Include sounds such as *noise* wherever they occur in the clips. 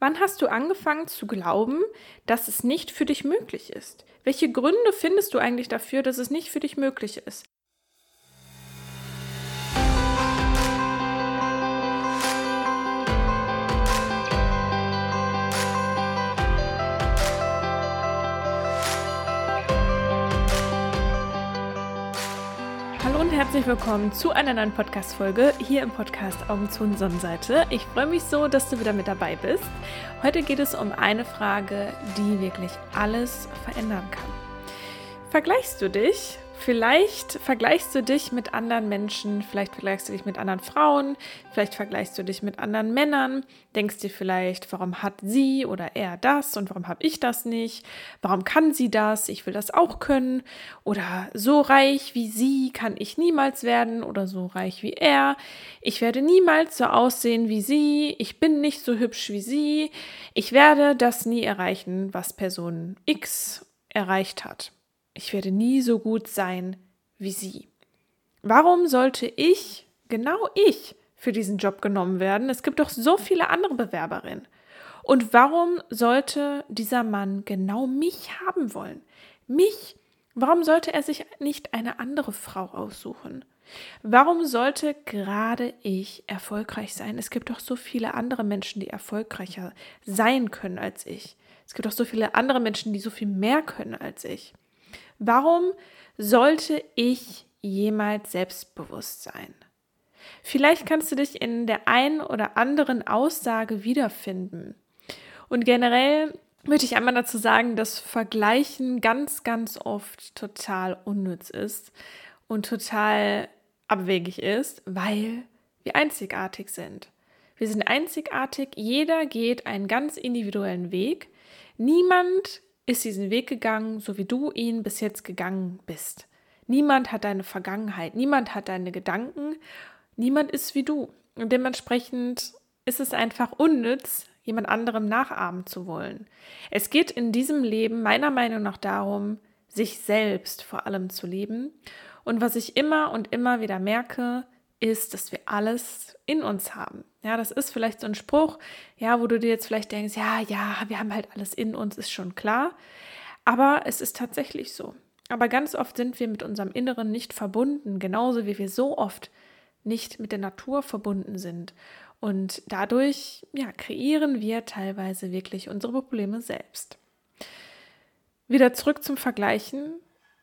Wann hast du angefangen zu glauben, dass es nicht für dich möglich ist? Welche Gründe findest du eigentlich dafür, dass es nicht für dich möglich ist? Herzlich willkommen zu einer neuen Podcast-Folge hier im Podcast Augen zu und Sonnenseite. Ich freue mich so, dass du wieder mit dabei bist. Heute geht es um eine Frage, die wirklich alles verändern kann. Vergleichst du dich Vielleicht vergleichst du dich mit anderen Menschen, vielleicht vergleichst du dich mit anderen Frauen, vielleicht vergleichst du dich mit anderen Männern, denkst dir vielleicht, warum hat sie oder er das und warum habe ich das nicht? Warum kann sie das? Ich will das auch können. Oder so reich wie sie kann ich niemals werden oder so reich wie er. Ich werde niemals so aussehen wie sie. Ich bin nicht so hübsch wie sie. Ich werde das nie erreichen, was Person X erreicht hat ich werde nie so gut sein wie sie. Warum sollte ich, genau ich, für diesen Job genommen werden? Es gibt doch so viele andere Bewerberinnen. Und warum sollte dieser Mann genau mich haben wollen? Mich? Warum sollte er sich nicht eine andere Frau aussuchen? Warum sollte gerade ich erfolgreich sein? Es gibt doch so viele andere Menschen, die erfolgreicher sein können als ich. Es gibt doch so viele andere Menschen, die so viel mehr können als ich. Warum sollte ich jemals selbstbewusst sein? Vielleicht kannst du dich in der einen oder anderen Aussage wiederfinden. Und generell würde ich einmal dazu sagen, dass Vergleichen ganz, ganz oft total unnütz ist und total abwegig ist, weil wir einzigartig sind. Wir sind einzigartig, jeder geht einen ganz individuellen Weg. Niemand ist diesen Weg gegangen, so wie du ihn bis jetzt gegangen bist. Niemand hat deine Vergangenheit, niemand hat deine Gedanken, niemand ist wie du. Und dementsprechend ist es einfach unnütz, jemand anderem nachahmen zu wollen. Es geht in diesem Leben meiner Meinung nach darum, sich selbst vor allem zu leben. Und was ich immer und immer wieder merke, ist, dass wir alles in uns haben. Ja, das ist vielleicht so ein Spruch, ja, wo du dir jetzt vielleicht denkst, ja, ja, wir haben halt alles in uns, ist schon klar. Aber es ist tatsächlich so. Aber ganz oft sind wir mit unserem Inneren nicht verbunden, genauso wie wir so oft nicht mit der Natur verbunden sind. Und dadurch ja, kreieren wir teilweise wirklich unsere Probleme selbst. Wieder zurück zum Vergleichen.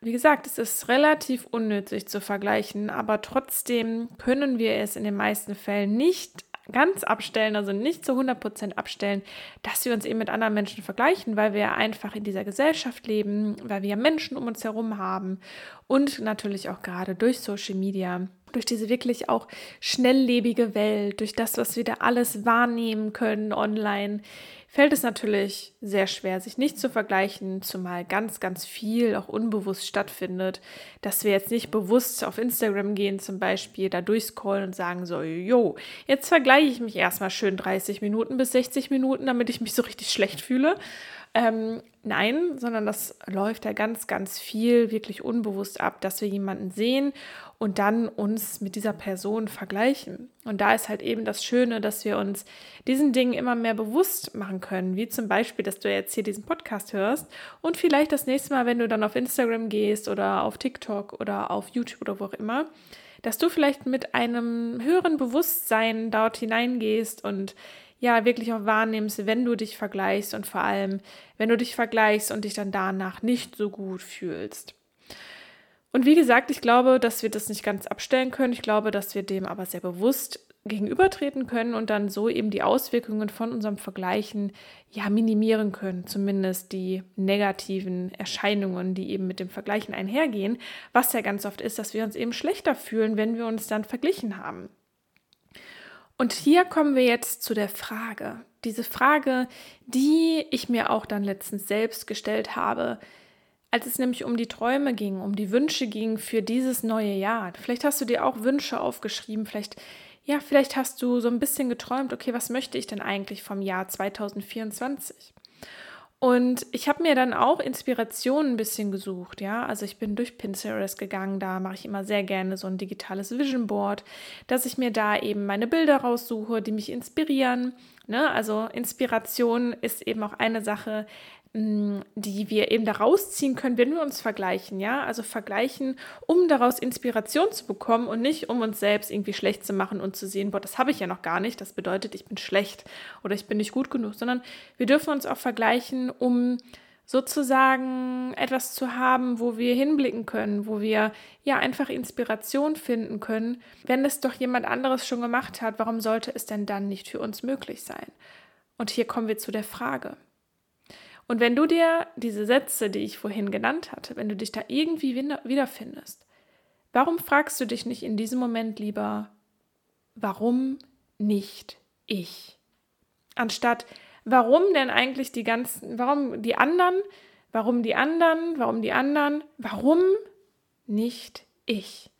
Wie gesagt, es ist relativ unnötig zu vergleichen, aber trotzdem können wir es in den meisten Fällen nicht ganz abstellen, also nicht zu 100% abstellen, dass wir uns eben mit anderen Menschen vergleichen, weil wir einfach in dieser Gesellschaft leben, weil wir Menschen um uns herum haben und natürlich auch gerade durch Social Media durch diese wirklich auch schnelllebige Welt, durch das, was wir da alles wahrnehmen können online, fällt es natürlich sehr schwer, sich nicht zu vergleichen, zumal ganz, ganz viel auch unbewusst stattfindet, dass wir jetzt nicht bewusst auf Instagram gehen zum Beispiel, da durchscrollen und sagen so, jo, jetzt vergleiche ich mich erstmal schön 30 Minuten bis 60 Minuten, damit ich mich so richtig schlecht fühle. Ähm, nein, sondern das läuft ja ganz, ganz viel wirklich unbewusst ab, dass wir jemanden sehen und dann uns mit dieser Person vergleichen. Und da ist halt eben das Schöne, dass wir uns diesen Dingen immer mehr bewusst machen können, wie zum Beispiel, dass du jetzt hier diesen Podcast hörst und vielleicht das nächste Mal, wenn du dann auf Instagram gehst oder auf TikTok oder auf YouTube oder wo auch immer, dass du vielleicht mit einem höheren Bewusstsein dort hineingehst und ja wirklich auch wahrnimmst, wenn du dich vergleichst und vor allem, wenn du dich vergleichst und dich dann danach nicht so gut fühlst. Und wie gesagt, ich glaube, dass wir das nicht ganz abstellen können. Ich glaube, dass wir dem aber sehr bewusst gegenübertreten können und dann so eben die Auswirkungen von unserem Vergleichen ja minimieren können, zumindest die negativen Erscheinungen, die eben mit dem Vergleichen einhergehen, was ja ganz oft ist, dass wir uns eben schlechter fühlen, wenn wir uns dann verglichen haben. Und hier kommen wir jetzt zu der Frage. Diese Frage, die ich mir auch dann letztens selbst gestellt habe, als es nämlich um die Träume ging, um die Wünsche ging für dieses neue Jahr. Vielleicht hast du dir auch Wünsche aufgeschrieben, vielleicht ja, vielleicht hast du so ein bisschen geträumt, okay, was möchte ich denn eigentlich vom Jahr 2024? Und ich habe mir dann auch Inspiration ein bisschen gesucht, ja. Also ich bin durch Pinterest gegangen, da mache ich immer sehr gerne so ein digitales Vision Board, dass ich mir da eben meine Bilder raussuche, die mich inspirieren, Ne? Also Inspiration ist eben auch eine Sache, die wir eben daraus ziehen können, wenn wir uns vergleichen, ja, also vergleichen, um daraus Inspiration zu bekommen und nicht um uns selbst irgendwie schlecht zu machen und zu sehen, boah, das habe ich ja noch gar nicht, das bedeutet, ich bin schlecht oder ich bin nicht gut genug, sondern wir dürfen uns auch vergleichen, um sozusagen etwas zu haben, wo wir hinblicken können, wo wir ja einfach Inspiration finden können. Wenn es doch jemand anderes schon gemacht hat, warum sollte es denn dann nicht für uns möglich sein? Und hier kommen wir zu der Frage. Und wenn du dir diese Sätze, die ich vorhin genannt hatte, wenn du dich da irgendwie wiederfindest, warum fragst du dich nicht in diesem Moment lieber, warum nicht ich? Anstatt, warum denn eigentlich die ganzen, warum die anderen, warum die anderen, warum die anderen, warum nicht ich?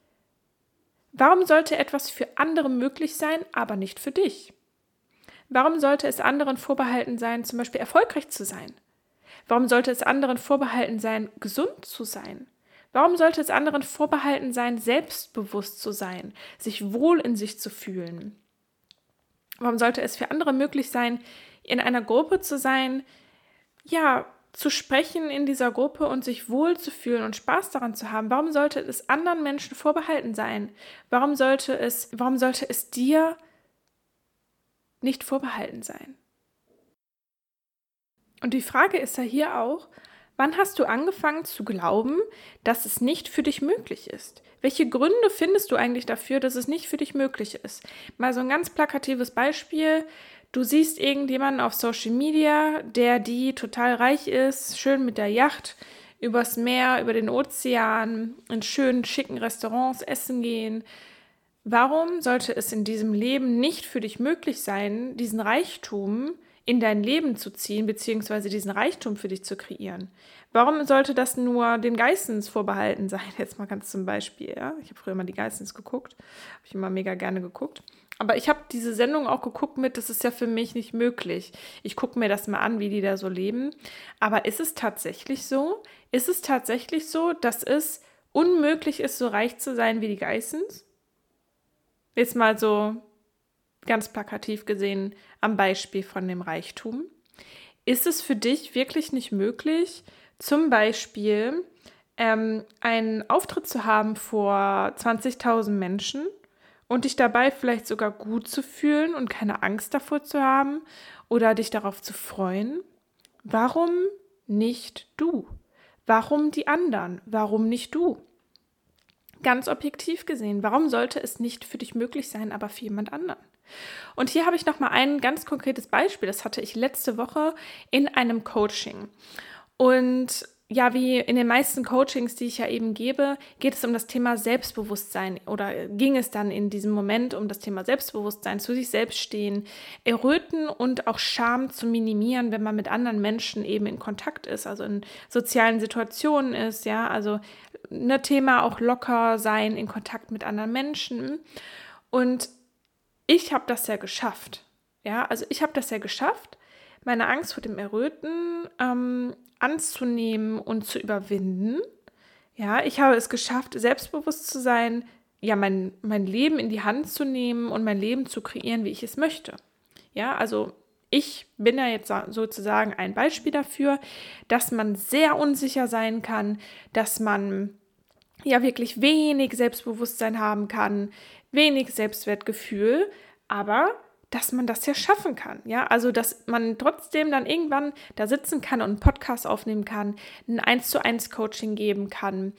Warum sollte etwas für andere möglich sein, aber nicht für dich? Warum sollte es anderen vorbehalten sein, zum Beispiel erfolgreich zu sein? Warum sollte es anderen vorbehalten sein, gesund zu sein? Warum sollte es anderen vorbehalten sein, selbstbewusst zu sein, sich wohl in sich zu fühlen? Warum sollte es für andere möglich sein, in einer Gruppe zu sein, ja, zu sprechen in dieser Gruppe und sich wohl zu fühlen und Spaß daran zu haben. Warum sollte es anderen Menschen vorbehalten sein? Warum sollte es, warum sollte es dir nicht vorbehalten sein? Und die Frage ist ja hier auch, wann hast du angefangen zu glauben, dass es nicht für dich möglich ist? Welche Gründe findest du eigentlich dafür, dass es nicht für dich möglich ist? Mal so ein ganz plakatives Beispiel. Du siehst irgendjemanden auf Social Media, der die total reich ist, schön mit der Yacht übers Meer, über den Ozean, in schönen, schicken Restaurants essen gehen. Warum sollte es in diesem Leben nicht für dich möglich sein, diesen Reichtum in dein Leben zu ziehen, beziehungsweise diesen Reichtum für dich zu kreieren? Warum sollte das nur den Geistens vorbehalten sein? *laughs* Jetzt mal ganz zum Beispiel. Ja? Ich habe früher mal die Geistens geguckt, habe ich immer mega gerne geguckt. Aber ich habe diese Sendung auch geguckt mit, das ist ja für mich nicht möglich. Ich gucke mir das mal an, wie die da so leben. Aber ist es tatsächlich so? Ist es tatsächlich so, dass es unmöglich ist, so reich zu sein wie die Geissens? Jetzt mal so ganz plakativ gesehen am Beispiel von dem Reichtum. Ist es für dich wirklich nicht möglich, zum Beispiel ähm, einen Auftritt zu haben vor 20.000 Menschen und dich dabei vielleicht sogar gut zu fühlen und keine Angst davor zu haben oder dich darauf zu freuen? Warum nicht du? Warum die anderen? Warum nicht du? Ganz objektiv gesehen, warum sollte es nicht für dich möglich sein, aber für jemand anderen? Und hier habe ich noch mal ein ganz konkretes Beispiel. Das hatte ich letzte Woche in einem Coaching. Und ja, wie in den meisten Coachings, die ich ja eben gebe, geht es um das Thema Selbstbewusstsein oder ging es dann in diesem Moment um das Thema Selbstbewusstsein, zu sich selbst stehen, Erröten und auch Scham zu minimieren, wenn man mit anderen Menschen eben in Kontakt ist, also in sozialen Situationen ist, ja, also ein ne Thema auch locker sein in Kontakt mit anderen Menschen. Und ich habe das ja geschafft, ja, also ich habe das ja geschafft, meine Angst vor dem Erröten ähm, anzunehmen und zu überwinden. Ja, ich habe es geschafft, selbstbewusst zu sein, ja, mein, mein Leben in die Hand zu nehmen und mein Leben zu kreieren, wie ich es möchte. Ja, also ich bin ja jetzt sozusagen ein Beispiel dafür, dass man sehr unsicher sein kann, dass man ja wirklich wenig Selbstbewusstsein haben kann, wenig Selbstwertgefühl, aber dass man das ja schaffen kann. Ja, also dass man trotzdem dann irgendwann da sitzen kann und einen Podcast aufnehmen kann, ein 1 zu 1 Coaching geben kann,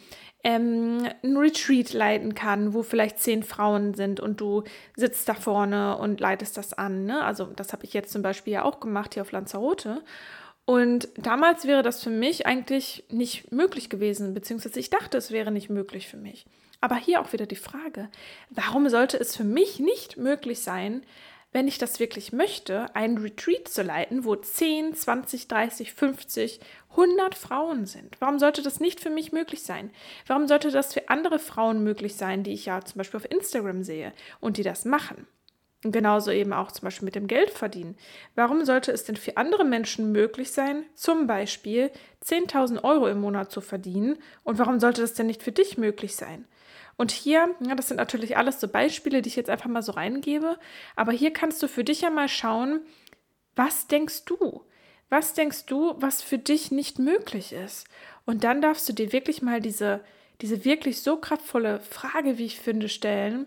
ähm, ein Retreat leiten kann, wo vielleicht zehn Frauen sind und du sitzt da vorne und leitest das an. Ne? Also das habe ich jetzt zum Beispiel ja auch gemacht hier auf Lanzarote. Und damals wäre das für mich eigentlich nicht möglich gewesen, beziehungsweise ich dachte, es wäre nicht möglich für mich. Aber hier auch wieder die Frage, warum sollte es für mich nicht möglich sein, wenn ich das wirklich möchte, einen Retreat zu leiten, wo 10, 20, 30, 50, 100 Frauen sind. Warum sollte das nicht für mich möglich sein? Warum sollte das für andere Frauen möglich sein, die ich ja zum Beispiel auf Instagram sehe und die das machen? Und genauso eben auch zum Beispiel mit dem Geld verdienen. Warum sollte es denn für andere Menschen möglich sein, zum Beispiel 10.000 Euro im Monat zu verdienen? Und warum sollte das denn nicht für dich möglich sein? Und hier, ja, das sind natürlich alles so Beispiele, die ich jetzt einfach mal so reingebe, aber hier kannst du für dich ja mal schauen, Was denkst du? Was denkst du, was für dich nicht möglich ist? Und dann darfst du dir wirklich mal diese, diese wirklich so kraftvolle Frage, wie ich finde, stellen.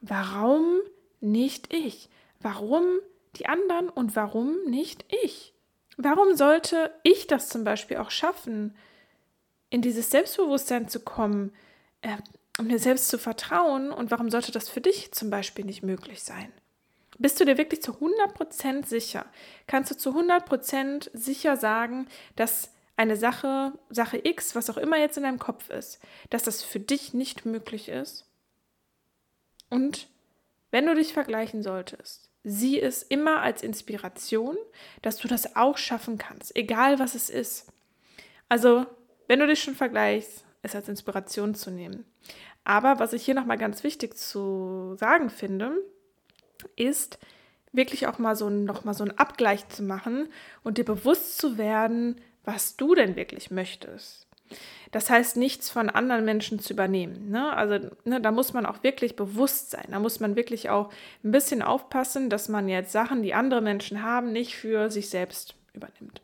Warum nicht ich? Warum die anderen und warum nicht ich? Warum sollte ich das zum Beispiel auch schaffen, in dieses Selbstbewusstsein zu kommen, äh, um mir selbst zu vertrauen? Und warum sollte das für dich zum Beispiel nicht möglich sein? Bist du dir wirklich zu 100% sicher? Kannst du zu 100% sicher sagen, dass eine Sache, Sache X, was auch immer jetzt in deinem Kopf ist, dass das für dich nicht möglich ist? Und wenn du dich vergleichen solltest, sieh es immer als Inspiration, dass du das auch schaffen kannst, egal was es ist. Also, wenn du dich schon vergleichst, es als Inspiration zu nehmen. Aber was ich hier nochmal ganz wichtig zu sagen finde, ist, wirklich auch mal so, noch mal so einen Abgleich zu machen und dir bewusst zu werden, was du denn wirklich möchtest. Das heißt, nichts von anderen Menschen zu übernehmen. Ne? Also ne, da muss man auch wirklich bewusst sein. Da muss man wirklich auch ein bisschen aufpassen, dass man jetzt Sachen, die andere Menschen haben, nicht für sich selbst übernimmt.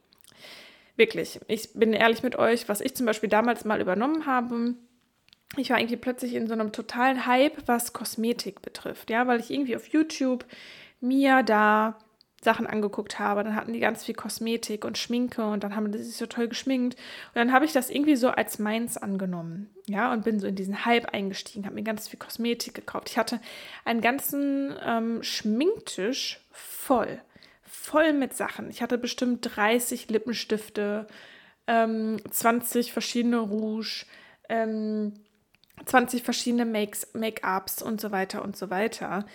Wirklich, ich bin ehrlich mit euch, was ich zum Beispiel damals mal übernommen habe, ich war irgendwie plötzlich in so einem totalen Hype, was Kosmetik betrifft, ja, weil ich irgendwie auf YouTube mir da Sachen angeguckt habe. Dann hatten die ganz viel Kosmetik und Schminke und dann haben die sich so toll geschminkt. Und dann habe ich das irgendwie so als meins angenommen. Ja, und bin so in diesen Hype eingestiegen, habe mir ganz viel Kosmetik gekauft. Ich hatte einen ganzen ähm, Schminktisch voll. Voll mit Sachen. Ich hatte bestimmt 30 Lippenstifte, ähm, 20 verschiedene Rouge, ähm, 20 verschiedene Make-ups und so weiter und so weiter.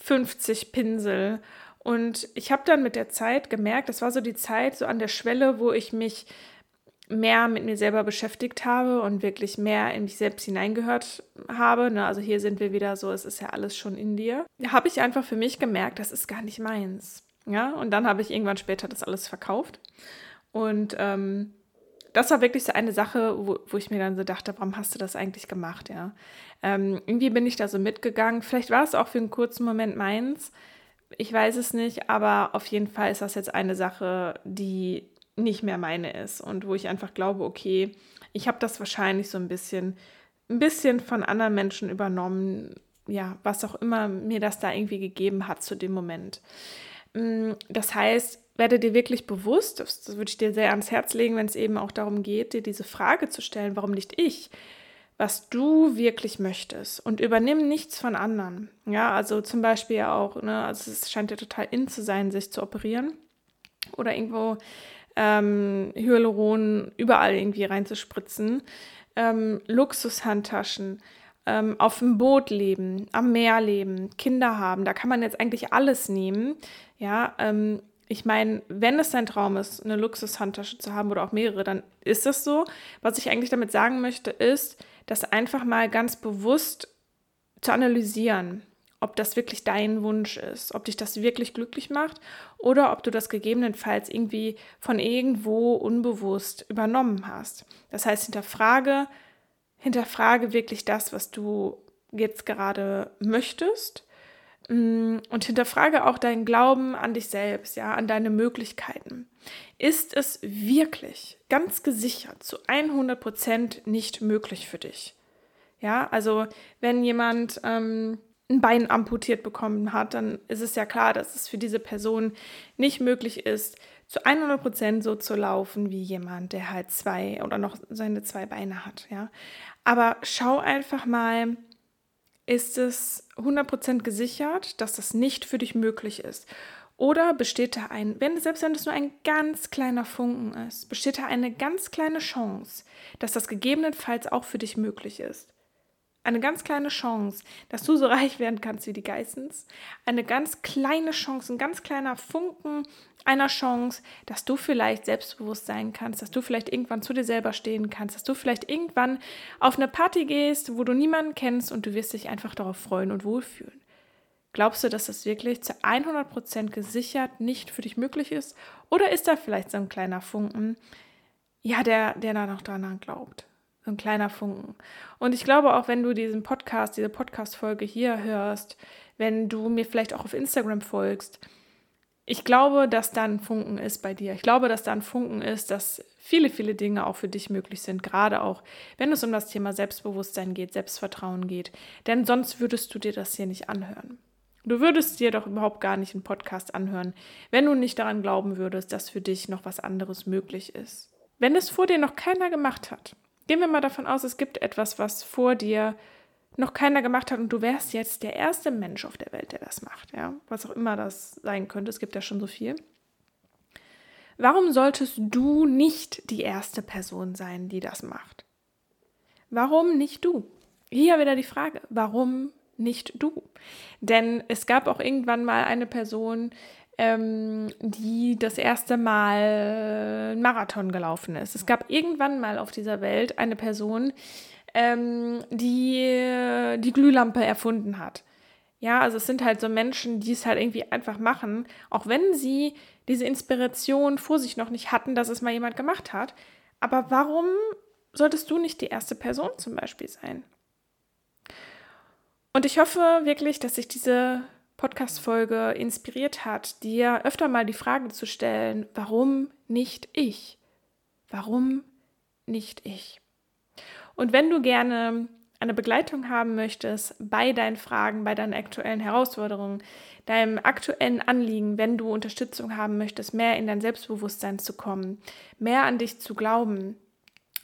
50 Pinsel. Und ich habe dann mit der Zeit gemerkt, das war so die Zeit so an der Schwelle, wo ich mich mehr mit mir selber beschäftigt habe und wirklich mehr in mich selbst hineingehört habe. Ne? Also hier sind wir wieder so, es ist ja alles schon in dir. Habe ich einfach für mich gemerkt, das ist gar nicht meins. Ja, und dann habe ich irgendwann später das alles verkauft. Und ähm, das war wirklich so eine Sache, wo, wo ich mir dann so dachte, warum hast du das eigentlich gemacht, ja? Ähm, irgendwie bin ich da so mitgegangen. Vielleicht war es auch für einen kurzen Moment meins. Ich weiß es nicht, aber auf jeden Fall ist das jetzt eine Sache, die nicht mehr meine ist und wo ich einfach glaube, okay, ich habe das wahrscheinlich so ein bisschen, ein bisschen von anderen Menschen übernommen, ja, was auch immer mir das da irgendwie gegeben hat zu dem Moment. Mm, das heißt, werde dir wirklich bewusst, das, das würde ich dir sehr ans Herz legen, wenn es eben auch darum geht, dir diese Frage zu stellen, warum nicht ich? Was du wirklich möchtest und übernimm nichts von anderen. Ja, also zum Beispiel auch, ne, also es scheint ja total in zu sein, sich zu operieren oder irgendwo ähm, Hyaluron überall irgendwie reinzuspritzen. Ähm, Luxushandtaschen, ähm, auf dem Boot leben, am Meer leben, Kinder haben, da kann man jetzt eigentlich alles nehmen. Ja, ähm, ich meine, wenn es dein Traum ist, eine Luxushandtasche zu haben oder auch mehrere, dann ist das so. Was ich eigentlich damit sagen möchte, ist, das einfach mal ganz bewusst zu analysieren, ob das wirklich dein Wunsch ist, ob dich das wirklich glücklich macht oder ob du das gegebenenfalls irgendwie von irgendwo unbewusst übernommen hast. Das heißt, hinterfrage, hinterfrage wirklich das, was du jetzt gerade möchtest und hinterfrage auch deinen Glauben an dich selbst, ja, an deine Möglichkeiten. Ist es wirklich ganz gesichert zu 100 Prozent nicht möglich für dich? Ja, also wenn jemand ähm, ein Bein amputiert bekommen hat, dann ist es ja klar, dass es für diese Person nicht möglich ist, zu 100 Prozent so zu laufen wie jemand, der halt zwei oder noch seine zwei Beine hat. Ja, aber schau einfach mal, ist es 100% gesichert, dass das nicht für dich möglich ist? Oder besteht da ein, wenn, selbst wenn es nur ein ganz kleiner Funken ist, besteht da eine ganz kleine Chance, dass das gegebenenfalls auch für dich möglich ist? Eine ganz kleine Chance, dass du so *laughs* reich werden kannst wie die Geissens. Eine ganz kleine Chance, ein ganz kleiner Funken einer Chance, dass du vielleicht selbstbewusst sein kannst, dass du vielleicht irgendwann zu dir selber stehen kannst, dass du vielleicht irgendwann auf eine Party gehst, wo du niemanden kennst und du wirst dich einfach darauf freuen und wohlfühlen. Glaubst du, dass das wirklich zu 100% gesichert nicht für dich möglich ist? Oder ist da vielleicht so ein kleiner Funken, ja, der, der da noch daran glaubt? So ein kleiner Funken. Und ich glaube auch, wenn du diesen Podcast, diese Podcast-Folge hier hörst, wenn du mir vielleicht auch auf Instagram folgst, Ich glaube, dass da ein Funken ist bei dir. Ich glaube, dass da ein Funken ist, dass viele, viele Dinge auch für dich möglich sind, gerade auch, wenn es um das Thema Selbstbewusstsein geht, Selbstvertrauen geht. Denn sonst würdest du dir das hier nicht anhören. Du würdest dir doch überhaupt gar nicht einen Podcast anhören, wenn du nicht daran glauben würdest, dass für dich noch was anderes möglich ist. Wenn es vor dir noch keiner gemacht hat, gehen wir mal davon aus, es gibt etwas, was vor dir noch keiner gemacht hat und du wärst jetzt der erste Mensch auf der Welt, der das macht, ja, was auch immer das sein könnte, es gibt ja schon so viel. Warum solltest du nicht die erste Person sein, die das macht? Warum nicht du? Hier wieder die Frage, warum nicht du? Denn es gab auch irgendwann mal eine Person, ähm, die das erste Mal Marathon gelaufen ist. Es gab irgendwann mal auf dieser Welt eine Person, ähm, die die Glühlampe erfunden hat. Ja, also es sind halt so Menschen, die es halt irgendwie einfach machen, auch wenn sie diese Inspiration vor sich noch nicht hatten, dass es mal jemand gemacht hat. Aber warum solltest du nicht die erste Person zum Beispiel sein? Und ich hoffe wirklich, dass sich diese Podcast-Folge inspiriert hat, dir öfter mal die Frage zu stellen, warum nicht ich? Warum nicht ich? Und wenn du gerne eine Begleitung haben möchtest bei deinen Fragen, bei deinen aktuellen Herausforderungen, deinem aktuellen Anliegen, wenn du Unterstützung haben möchtest, mehr in dein Selbstbewusstsein zu kommen, mehr an dich zu glauben,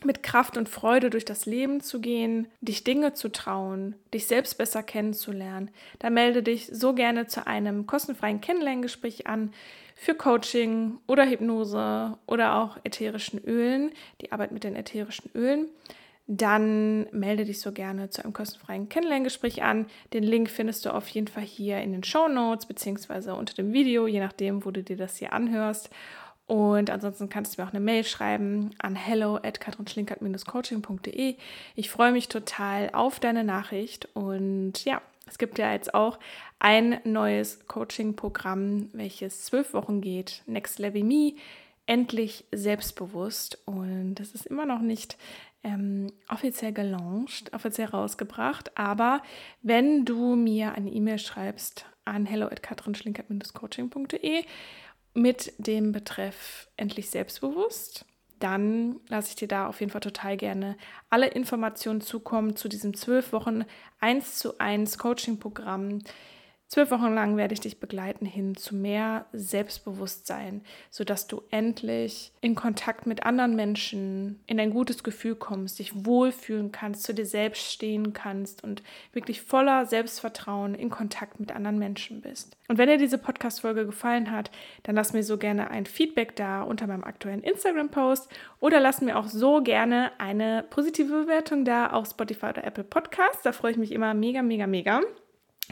mit Kraft und Freude durch das Leben zu gehen, dich Dinge zu trauen, dich selbst besser kennenzulernen, dann melde dich so gerne zu einem kostenfreien Kennenlerngespräch an für Coaching oder Hypnose oder auch ätherischen Ölen, die Arbeit mit den ätherischen Ölen dann melde dich so gerne zu einem kostenfreien Kennenlerngespräch an. Den Link findest du auf jeden Fall hier in den Show Notes beziehungsweise unter dem Video, je nachdem, wo du dir das hier anhörst. Und ansonsten kannst du mir auch eine Mail schreiben an hello at coachingde Ich freue mich total auf deine Nachricht und ja, es gibt ja jetzt auch ein neues Coaching-Programm, welches zwölf Wochen geht, Next Level Me, endlich selbstbewusst. Und das ist immer noch nicht ähm, offiziell gelauncht, offiziell rausgebracht. Aber wenn du mir eine E-Mail schreibst an hello@katrinschlinkert-coaching.de mit dem Betreff endlich selbstbewusst, dann lasse ich dir da auf jeden Fall total gerne alle Informationen zukommen zu diesem zwölf Wochen 1 zu 1 Coaching-Programm Zwölf Wochen lang werde ich dich begleiten hin zu mehr Selbstbewusstsein, sodass du endlich in Kontakt mit anderen Menschen in ein gutes Gefühl kommst, dich wohlfühlen kannst, zu dir selbst stehen kannst und wirklich voller Selbstvertrauen in Kontakt mit anderen Menschen bist. Und wenn dir diese Podcast-Folge gefallen hat, dann lass mir so gerne ein Feedback da unter meinem aktuellen Instagram-Post oder lass mir auch so gerne eine positive Bewertung da auf Spotify oder Apple Podcasts. Da freue ich mich immer mega, mega, mega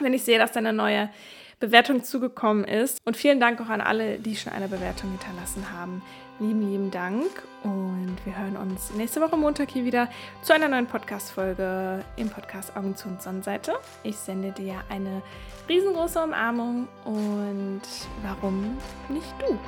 wenn ich sehe, dass da eine neue Bewertung zugekommen ist. Und vielen Dank auch an alle, die schon eine Bewertung hinterlassen haben. Lieben, lieben Dank. Und wir hören uns nächste Woche Montag hier wieder zu einer neuen Podcast-Folge im Podcast Augen zu und Sonnenseite. Ich sende dir eine riesengroße Umarmung und warum nicht du?